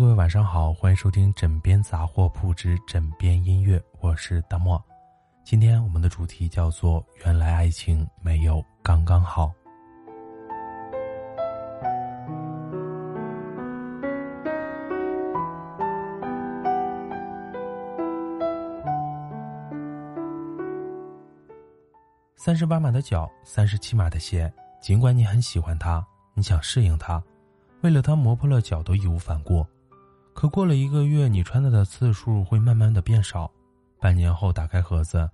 各位晚上好，欢迎收听枕边杂货铺之枕边音乐，我是大漠。今天我们的主题叫做“原来爱情没有刚刚好”。三十八码的脚，三十七码的鞋，尽管你很喜欢它，你想适应它。为了他磨破了脚都义无反顾，可过了一个月，你穿它的次数会慢慢的变少。半年后打开盒子，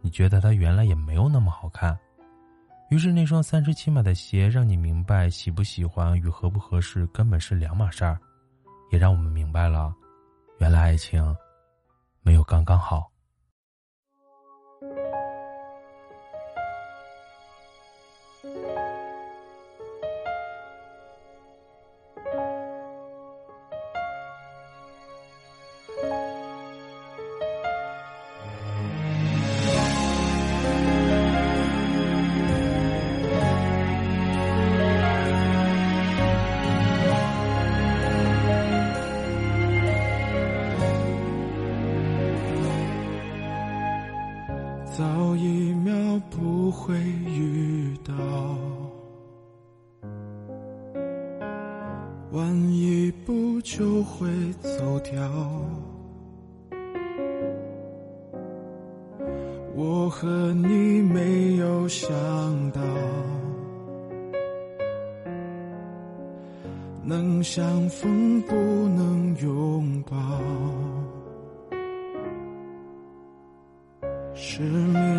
你觉得它原来也没有那么好看。于是那双三十七码的鞋让你明白，喜不喜欢与合不合适根本是两码事儿，也让我们明白了，原来爱情没有刚刚好。就会走掉。我和你没有想到，能相逢不能拥抱。失眠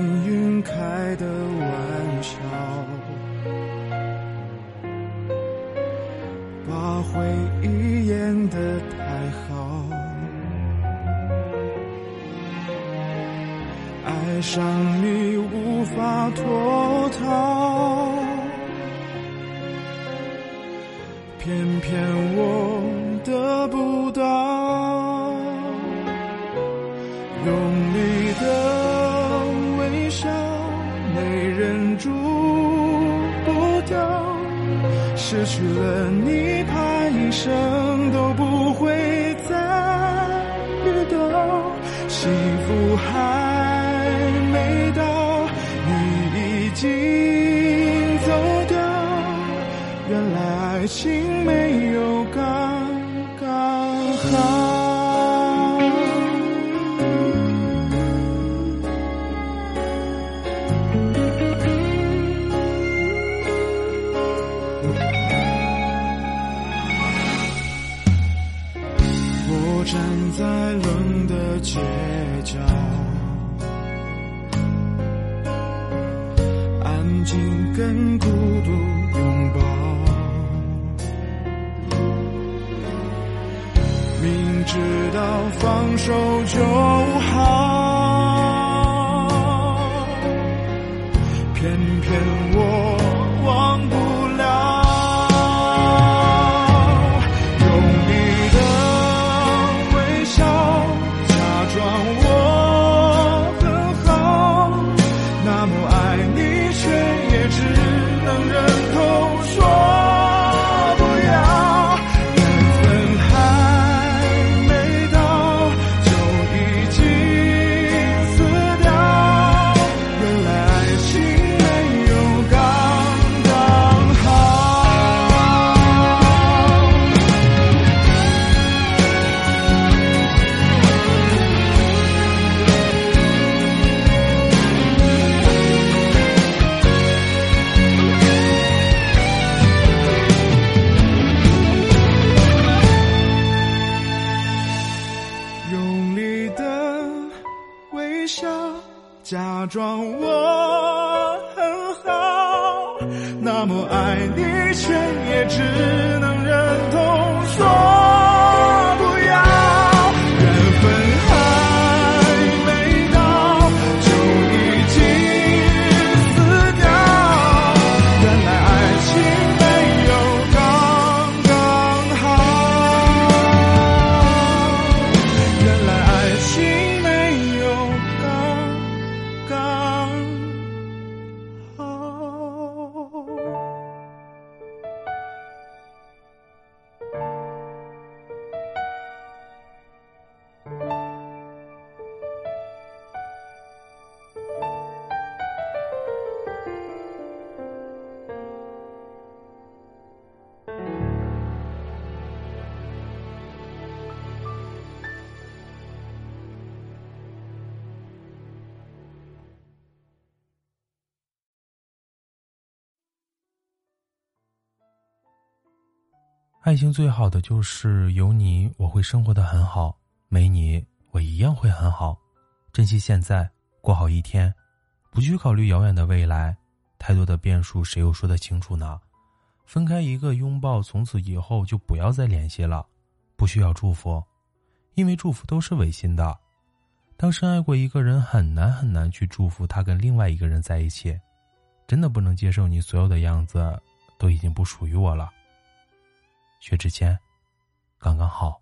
偏偏我得不到，用力的微。笑，没忍住不掉，失去了你，怕一生都不会再遇到。幸福还没到，你已经走掉。原来爱情我站在冷的街角，安静跟孤独拥抱。明知道放手就爱情最好的就是有你，我会生活的很好；没你，我一样会很好。珍惜现在，过好一天，不去考虑遥远的未来。太多的变数，谁又说得清楚呢？分开一个拥抱，从此以后就不要再联系了。不需要祝福，因为祝福都是违心的。当深爱过一个人，很难很难去祝福他跟另外一个人在一起。真的不能接受你所有的样子都已经不属于我了。薛之谦，刚刚好。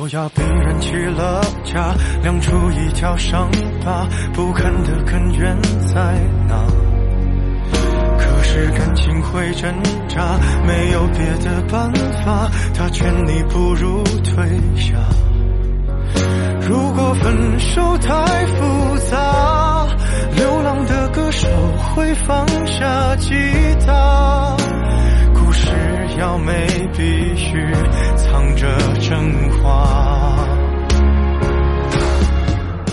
否要逼人起了家，亮出一条伤疤，不堪的根源在哪？可是感情会挣扎，没有别的办法，他劝你不如退下。如果分手太复杂，流浪的歌手会放下吉他。要没必须藏着真话。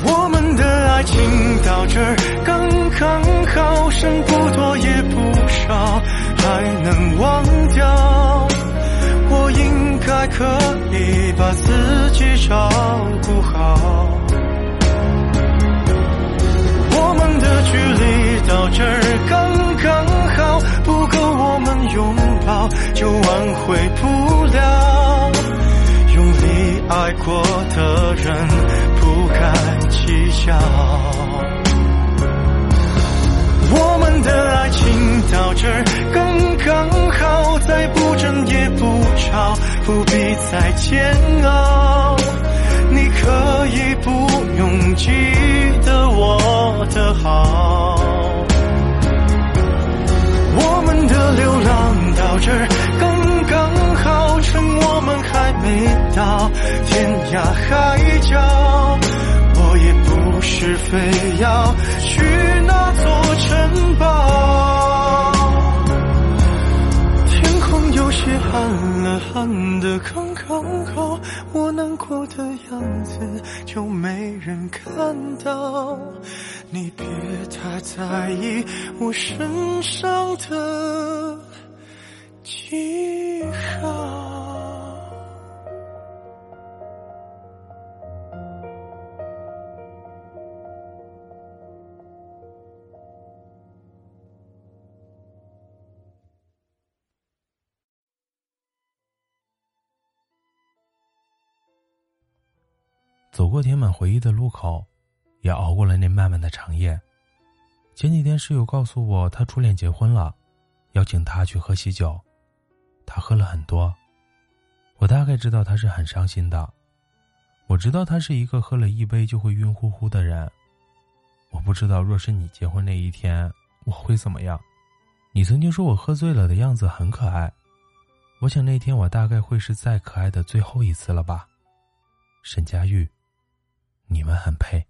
我们的爱情到这儿刚刚好，剩不多也不少，还能忘掉。我应该可以把自己照顾好。我们的距离到这儿，拥抱。就挽回不了，用力爱过的人不该计较。我们的爱情到这刚刚好，再不争也不吵，不必再煎熬。你可以不用记得我的好。我们的流浪到这刚刚好，趁我们还没到天涯海角，我也不是非要去那座城堡。天空有些暗了，暗的刚刚好，我难过的样子就没人看到。你别太在意我身上的记号。走过填满回忆的路口。也熬过了那漫漫的长夜。前几天室友告诉我，他初恋结婚了，邀请他去喝喜酒，他喝了很多，我大概知道他是很伤心的。我知道他是一个喝了一杯就会晕乎乎的人。我不知道若是你结婚那一天我会怎么样。你曾经说我喝醉了的样子很可爱，我想那天我大概会是再可爱的最后一次了吧。沈佳玉，你们很配。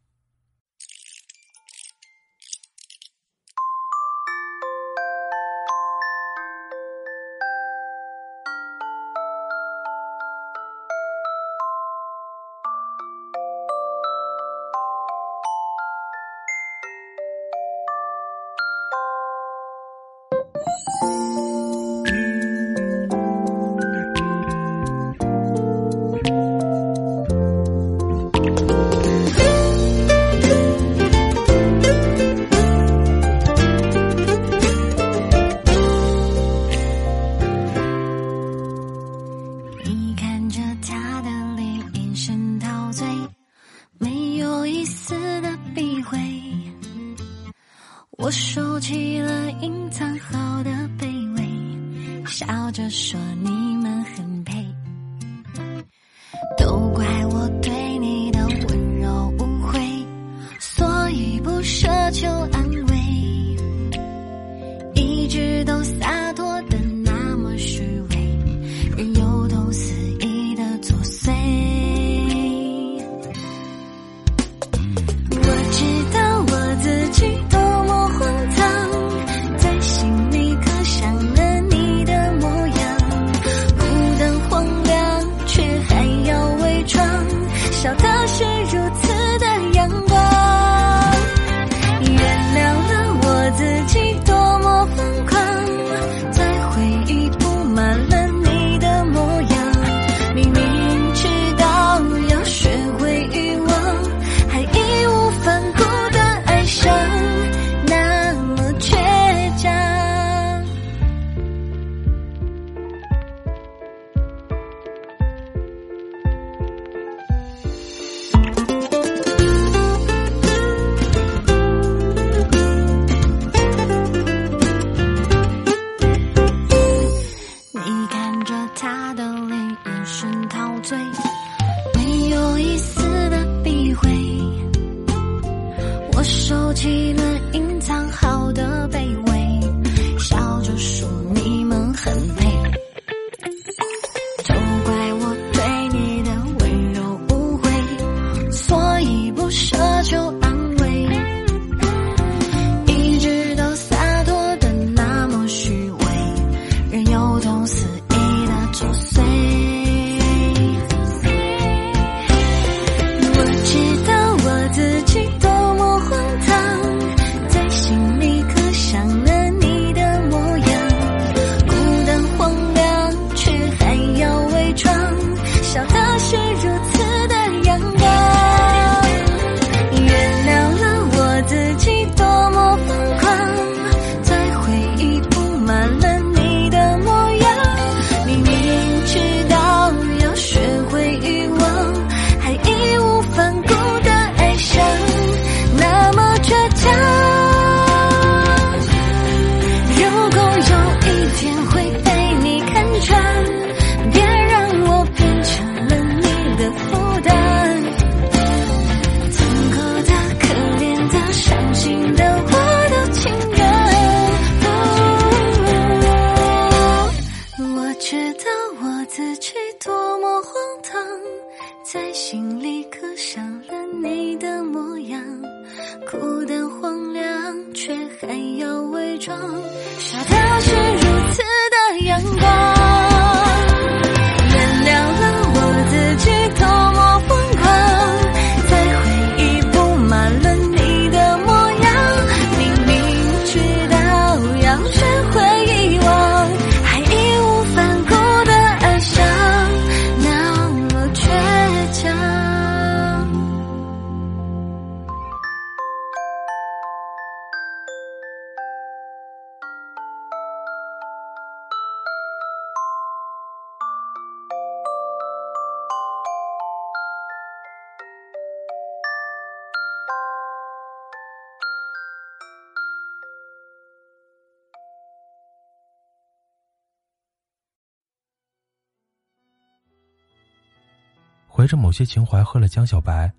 怀着某些情怀喝了江小白，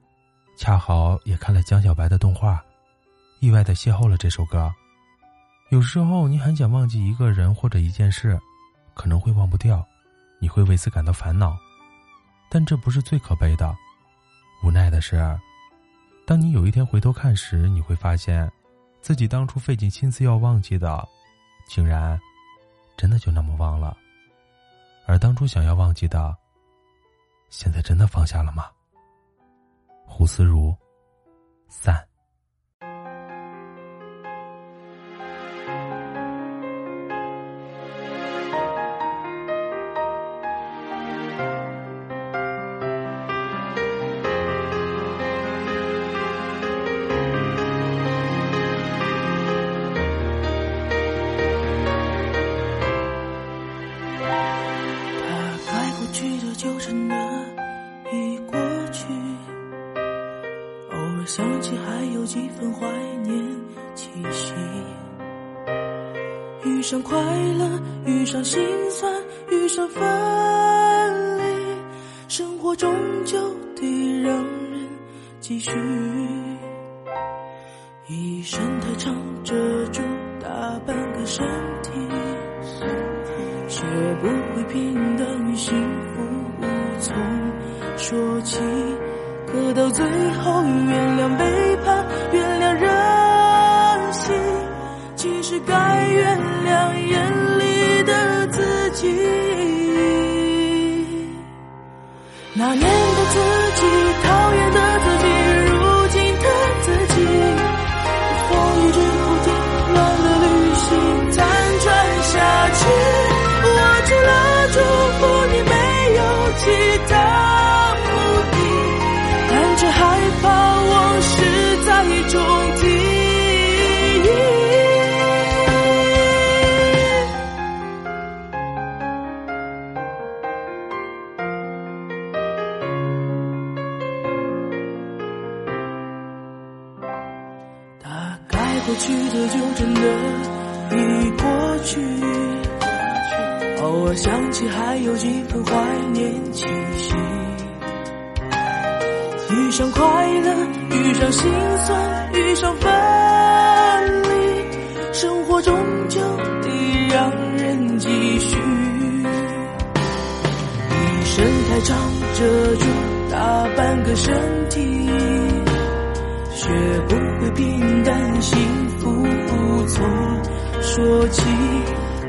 恰好也看了江小白的动画，意外的邂逅了这首歌。有时候你很想忘记一个人或者一件事，可能会忘不掉，你会为此感到烦恼，但这不是最可悲的。无奈的是，当你有一天回头看时，你会发现，自己当初费尽心思要忘记的，竟然真的就那么忘了。而当初想要忘记的，现在真的放下了吗？胡思如，散。遇上分离，生活终究得让人继续。一生太长，遮住大半个身体，学不会平淡与幸福无从说起。可到最后，原谅背叛，原谅任性，其实该原谅那年的自己，讨厌不会平淡，幸福无从说起。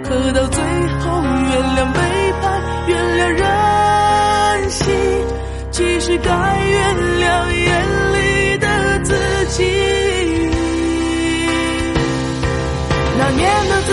可到最后，原谅背叛，原谅任性，其实该原谅眼里的自己。那年的自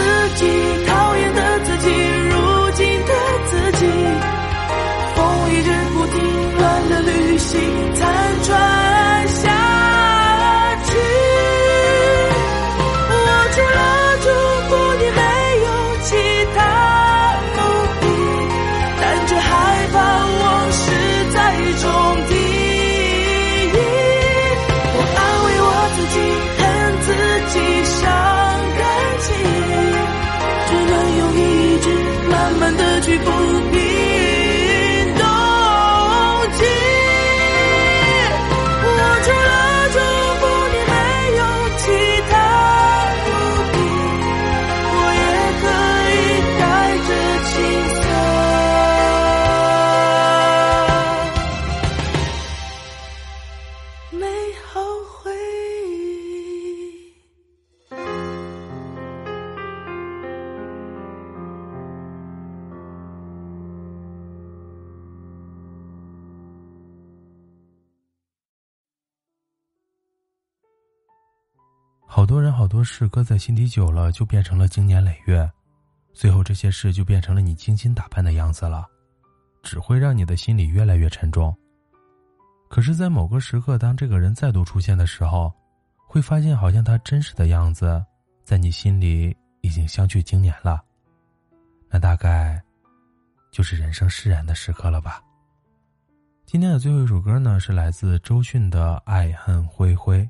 好多人好多事搁在心底久了，就变成了经年累月，最后这些事就变成了你精心打扮的样子了，只会让你的心里越来越沉重。可是，在某个时刻，当这个人再度出现的时候，会发现好像他真实的样子，在你心里已经相去经年了。那大概，就是人生释然的时刻了吧。今天的最后一首歌呢，是来自周迅的《爱恨灰灰》。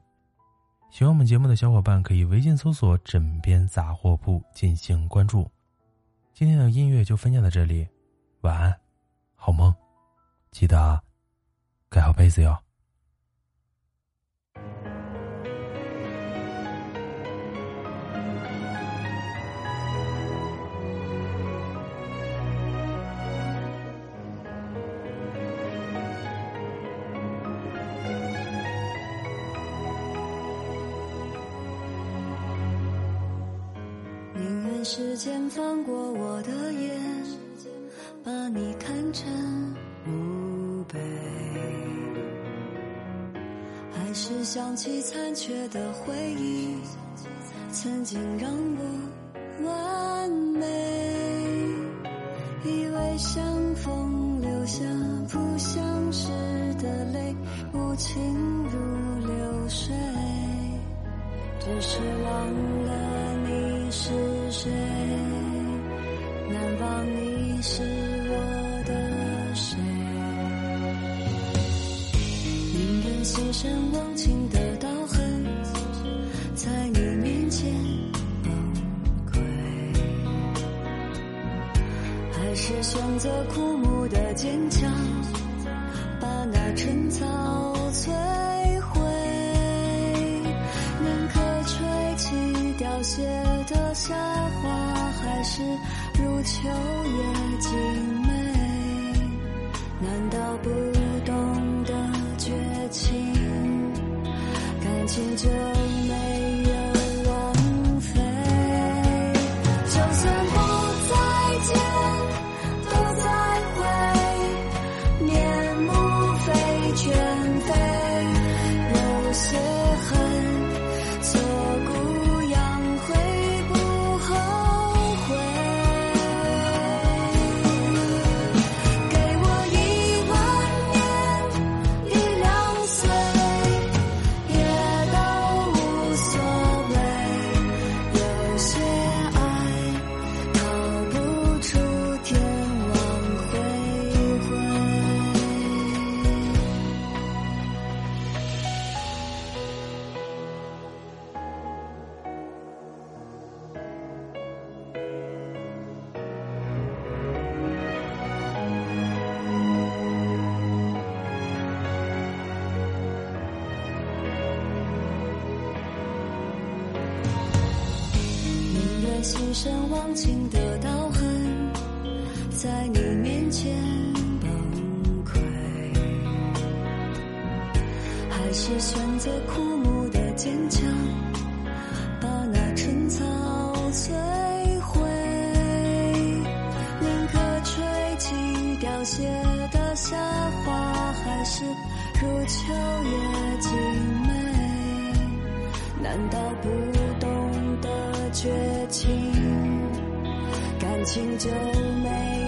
喜欢我们节目的小伙伴可以微信搜索“枕边杂货铺”进行关注。今天的音乐就分享到这里，晚安，好梦，记得盖好被子哟。时间放过我的眼，把你看成墓碑，还是想起残缺的回忆，曾经让我完美。以为相逢留下不相识的泪，无情如流水。只是忘宁愿牺牲忘情的刀痕，在你面前崩溃，还是选择枯木的坚强，把那春草摧毁。宁可吹起凋谢的夏花，还是如秋叶静写着。深忘情的刀痕，在你面前崩溃，还是选择枯木的坚强，把那春草摧毁。宁可吹起凋谢的夏花，还是如秋叶静美？难道不懂得绝情，情就没